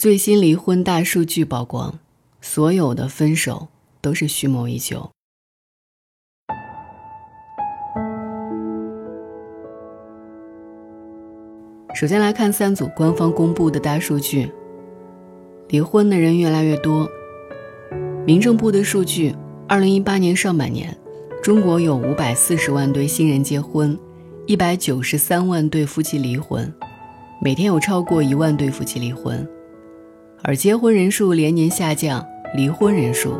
最新离婚大数据曝光，所有的分手都是蓄谋已久。首先来看三组官方公布的大数据，离婚的人越来越多。民政部的数据，二零一八年上半年，中国有五百四十万对新人结婚，一百九十三万对夫妻离婚，每天有超过一万对夫妻离婚。而结婚人数连年下降，离婚人数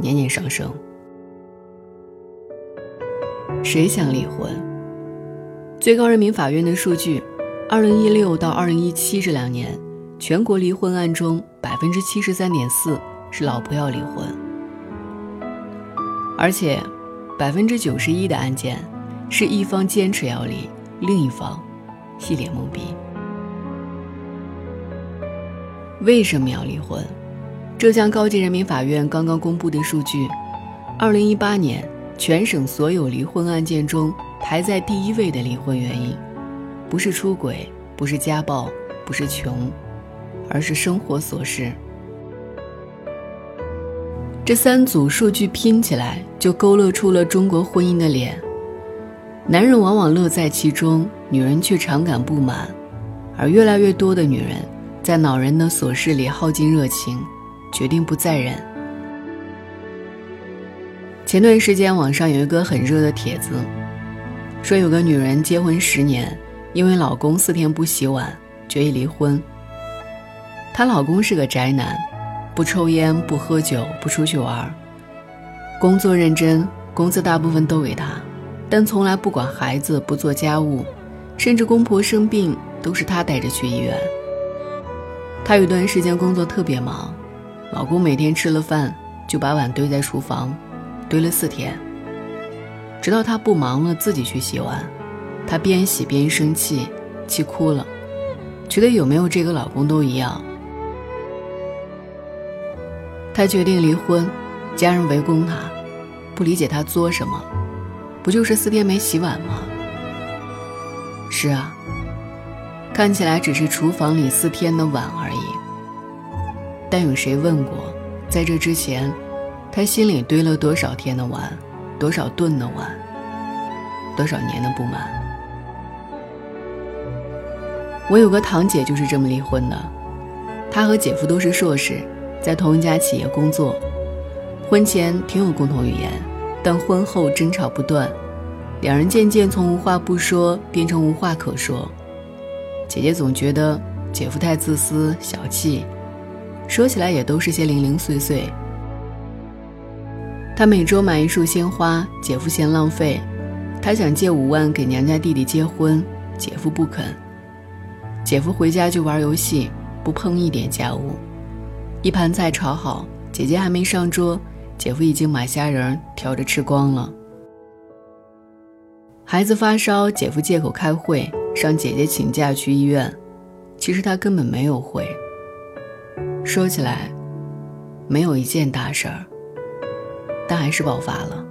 年年上升。谁想离婚？最高人民法院的数据，二零一六到二零一七这两年，全国离婚案中百分之七十三点四是老婆要离婚，而且百分之九十一的案件是一方坚持要离，另一方一脸懵逼。为什么要离婚？浙江高级人民法院刚刚公布的数据，二零一八年全省所有离婚案件中排在第一位的离婚原因，不是出轨，不是家暴，不是穷，而是生活琐事。这三组数据拼起来，就勾勒出了中国婚姻的脸：男人往往乐在其中，女人却常感不满，而越来越多的女人。在恼人的琐事里耗尽热情，决定不再忍。前段时间网上有一个很热的帖子，说有个女人结婚十年，因为老公四天不洗碗，决意离婚。她老公是个宅男，不抽烟，不喝酒，不出去玩，工作认真，工资大部分都给他，但从来不管孩子，不做家务，甚至公婆生病都是他带着去医院。她有段时间工作特别忙，老公每天吃了饭就把碗堆在厨房，堆了四天。直到她不忙了，自己去洗碗，她边洗边生气，气哭了，觉得有没有这个老公都一样。她决定离婚，家人围攻她，不理解她作什么，不就是四天没洗碗吗？是啊。看起来只是厨房里四天的碗而已，但有谁问过，在这之前，他心里堆了多少天的碗，多少顿的碗，多少年的不满？我有个堂姐就是这么离婚的，她和姐夫都是硕士，在同一家企业工作，婚前挺有共同语言，但婚后争吵不断，两人渐渐从无话不说变成无话可说。姐姐总觉得姐夫太自私小气，说起来也都是些零零碎碎。她每周买一束鲜花，姐夫嫌浪费；她想借五万给娘家弟弟结婚，姐夫不肯。姐夫回家就玩游戏，不碰一点家务。一盘菜炒好，姐姐还没上桌，姐夫已经买虾仁挑着吃光了。孩子发烧，姐夫借口开会。让姐姐请假去医院，其实他根本没有回。说起来，没有一件大事儿，但还是爆发了。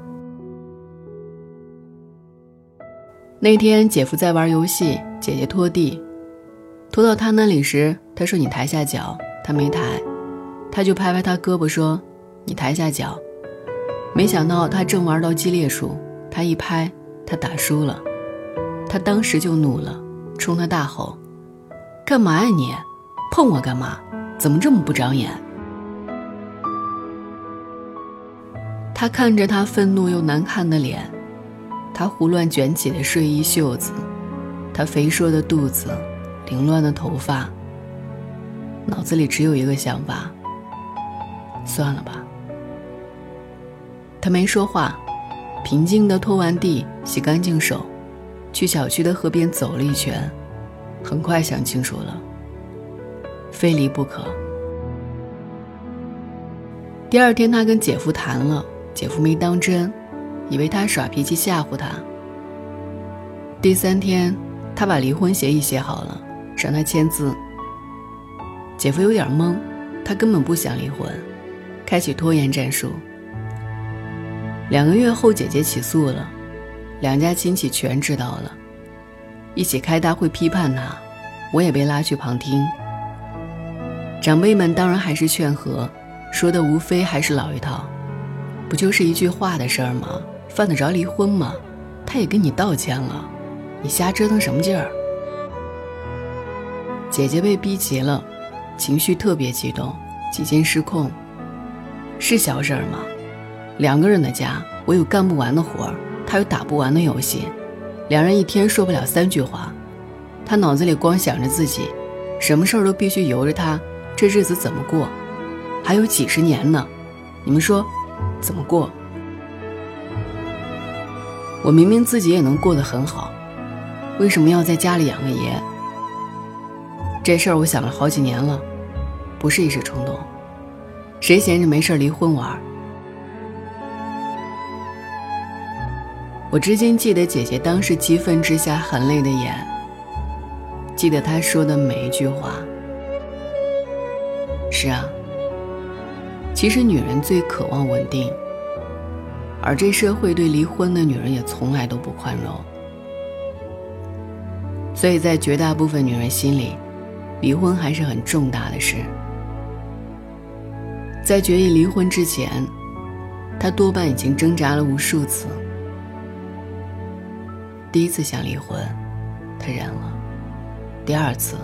那天姐夫在玩游戏，姐姐拖地，拖到他那里时，他说：“你抬下脚。”他没抬，他就拍拍他胳膊说：“你抬下脚。”没想到他正玩到激烈处，他一拍，他打输了。他当时就怒了，冲他大吼：“干嘛呀你？碰我干嘛？怎么这么不长眼？”他看着他愤怒又难看的脸，他胡乱卷起的睡衣袖子，他肥硕的肚子，凌乱的头发，脑子里只有一个想法：算了吧。他没说话，平静的拖完地，洗干净手。去小区的河边走了一圈，很快想清楚了，非离不可。第二天，他跟姐夫谈了，姐夫没当真，以为他耍脾气吓唬他。第三天，他把离婚协议写好了，让他签字。姐夫有点懵，他根本不想离婚，开启拖延战术。两个月后，姐姐起诉了。两家亲戚全知道了，一起开大会批判他，我也被拉去旁听。长辈们当然还是劝和，说的无非还是老一套，不就是一句话的事儿吗？犯得着离婚吗？他也跟你道歉了，你瞎折腾什么劲儿？姐姐被逼急了，情绪特别激动，几近失控。是小事儿吗？两个人的家，我有干不完的活儿，他有打不完的游戏，两人一天说不了三句话，他脑子里光想着自己，什么事儿都必须由着他，这日子怎么过？还有几十年呢，你们说，怎么过？我明明自己也能过得很好，为什么要在家里养个爷？这事儿我想了好几年了，不是一时冲动。谁闲着没事离婚玩？我至今记得姐姐当时激愤之下含泪的眼，记得她说的每一句话。是啊，其实女人最渴望稳定，而这社会对离婚的女人也从来都不宽容，所以在绝大部分女人心里，离婚还是很重大的事。在决意离婚之前，他多半已经挣扎了无数次。第一次想离婚，他忍了；第二次，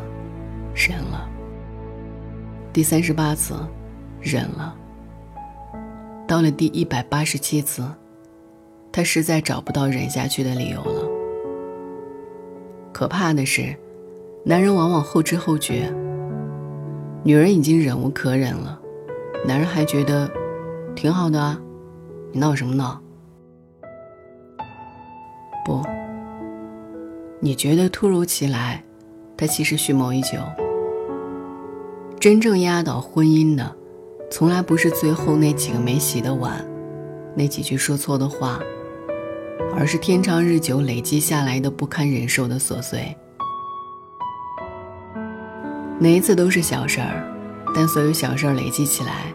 忍了；第三十八次，忍了。到了第一百八十七次，他实在找不到忍下去的理由了。可怕的是，男人往往后知后觉，女人已经忍无可忍了。男人还觉得挺好的啊，你闹什么闹？不，你觉得突如其来，他其实蓄谋已久。真正压倒婚姻的，从来不是最后那几个没洗的碗，那几句说错的话，而是天长日久累积下来的不堪忍受的琐碎。每一次都是小事儿。但所有小事儿累积起来，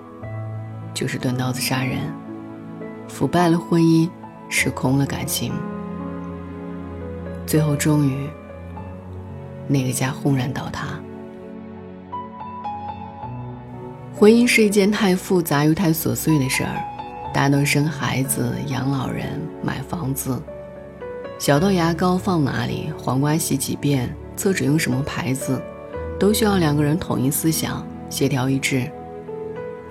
就是钝刀子杀人，腐败了婚姻，失空了感情，最后终于，那个家轰然倒塌。婚姻是一件太复杂又太琐碎的事儿，大到生孩子、养老人、买房子，小到牙膏放哪里、黄瓜洗几遍、厕纸用什么牌子，都需要两个人统一思想。协调一致，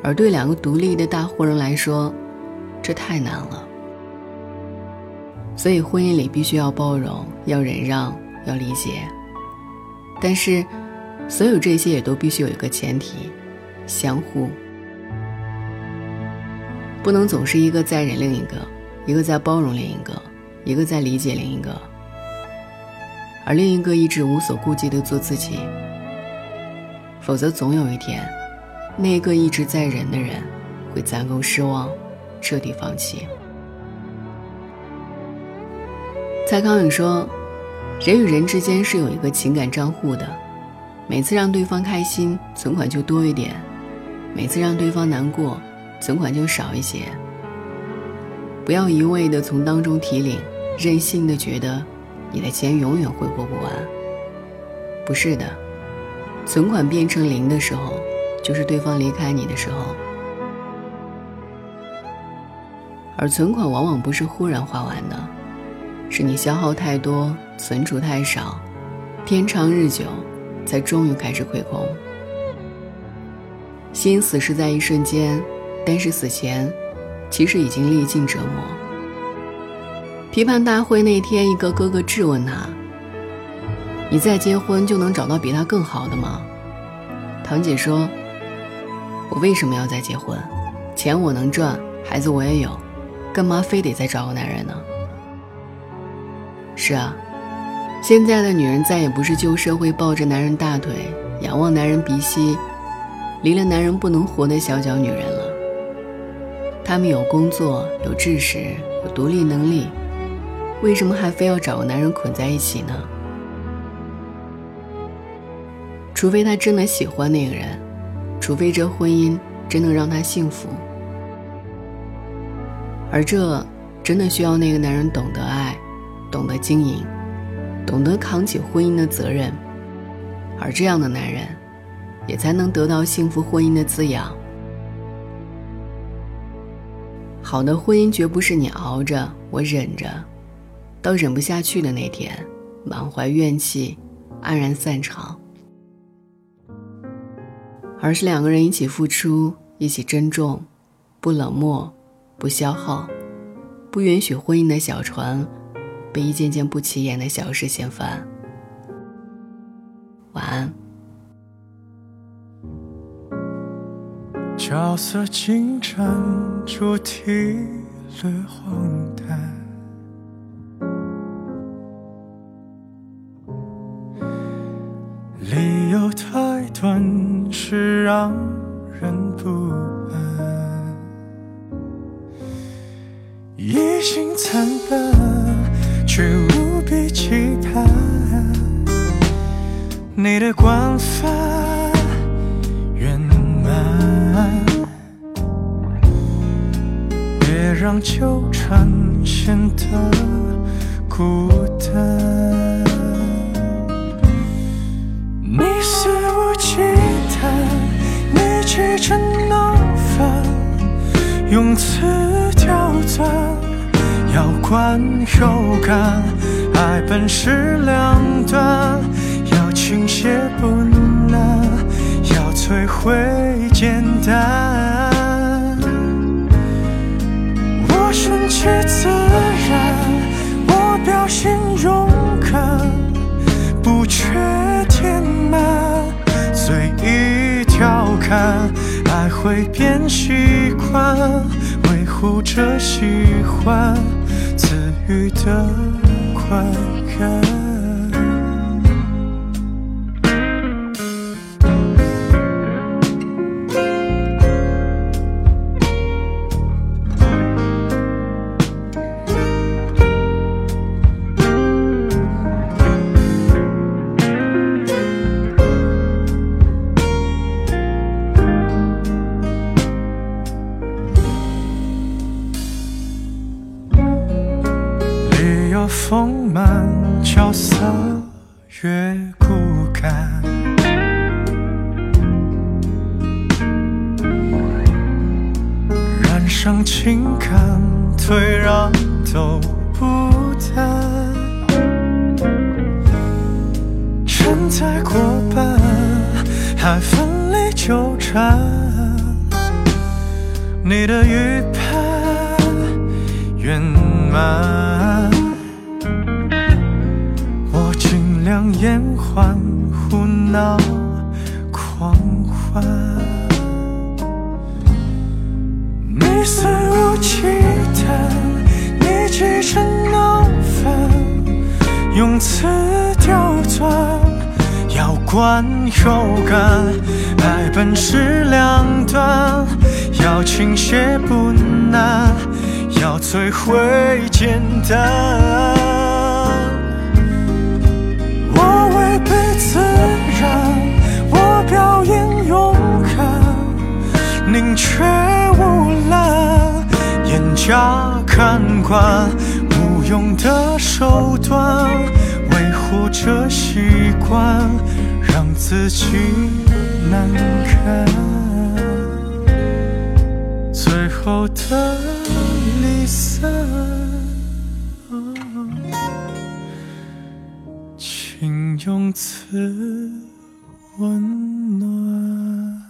而对两个独立的大户人来说，这太难了。所以婚姻里必须要包容，要忍让，要理解。但是，所有这些也都必须有一个前提：相互。不能总是一个在忍另一个，一个在包容另一个，一个在理解另一个，而另一个一直无所顾忌地做自己。否则，总有一天，那个一直在忍的人，会攒够失望，彻底放弃。蔡康永说：“人与人之间是有一个情感账户的，每次让对方开心，存款就多一点；每次让对方难过，存款就少一些。不要一味的从当中提领，任性的觉得你的钱永远挥霍不完。不是的。”存款变成零的时候，就是对方离开你的时候。而存款往往不是忽然花完的，是你消耗太多，存储太少，天长日久，才终于开始亏空。心死是在一瞬间，但是死前，其实已经历尽折磨。批判大会那天，一个哥哥质问他。你再结婚就能找到比他更好的吗？堂姐说：“我为什么要再结婚？钱我能赚，孩子我也有，干嘛非得再找个男人呢？”是啊，现在的女人再也不是旧社会抱着男人大腿、仰望男人鼻息、离了男人不能活的小脚女人了。她们有工作、有知识、有独立能力，为什么还非要找个男人捆在一起呢？除非他真的喜欢那个人，除非这婚姻真能让他幸福，而这真的需要那个男人懂得爱，懂得经营，懂得扛起婚姻的责任，而这样的男人，也才能得到幸福婚姻的滋养。好的婚姻绝不是你熬着，我忍着，到忍不下去的那天，满怀怨气，黯然散场。而是两个人一起付出，一起珍重，不冷漠，不消耗，不允许婚姻的小船被一件件不起眼的小事掀翻。晚安。角色进展，主题略荒诞，理由太短，是让人不安。一心惨笨，却无比期盼你的光泛圆满，别。让纠缠显得孤单，你肆无忌惮，你急着闹翻，用词刁钻，要观又干，爱本是两端，要倾泻不难，要摧毁简单。我顺其自然，我表现勇敢，不缺填满，随意调侃，爱会变习惯，维护着喜欢，赐予的快感。丰满角色越骨感，染上情感，退让都不谈，承载过半，还奋力纠缠，你的预判圆满。延缓，胡闹，狂欢。你肆无忌惮，你急着闹翻，用词刁钻，要观又干。爱本是两端，要倾斜不难，要摧毁简单。然，我表演勇敢，宁缺毋滥，严加看管，无用的手段，维护着习惯，让自己难堪，最后的离散。用此温暖。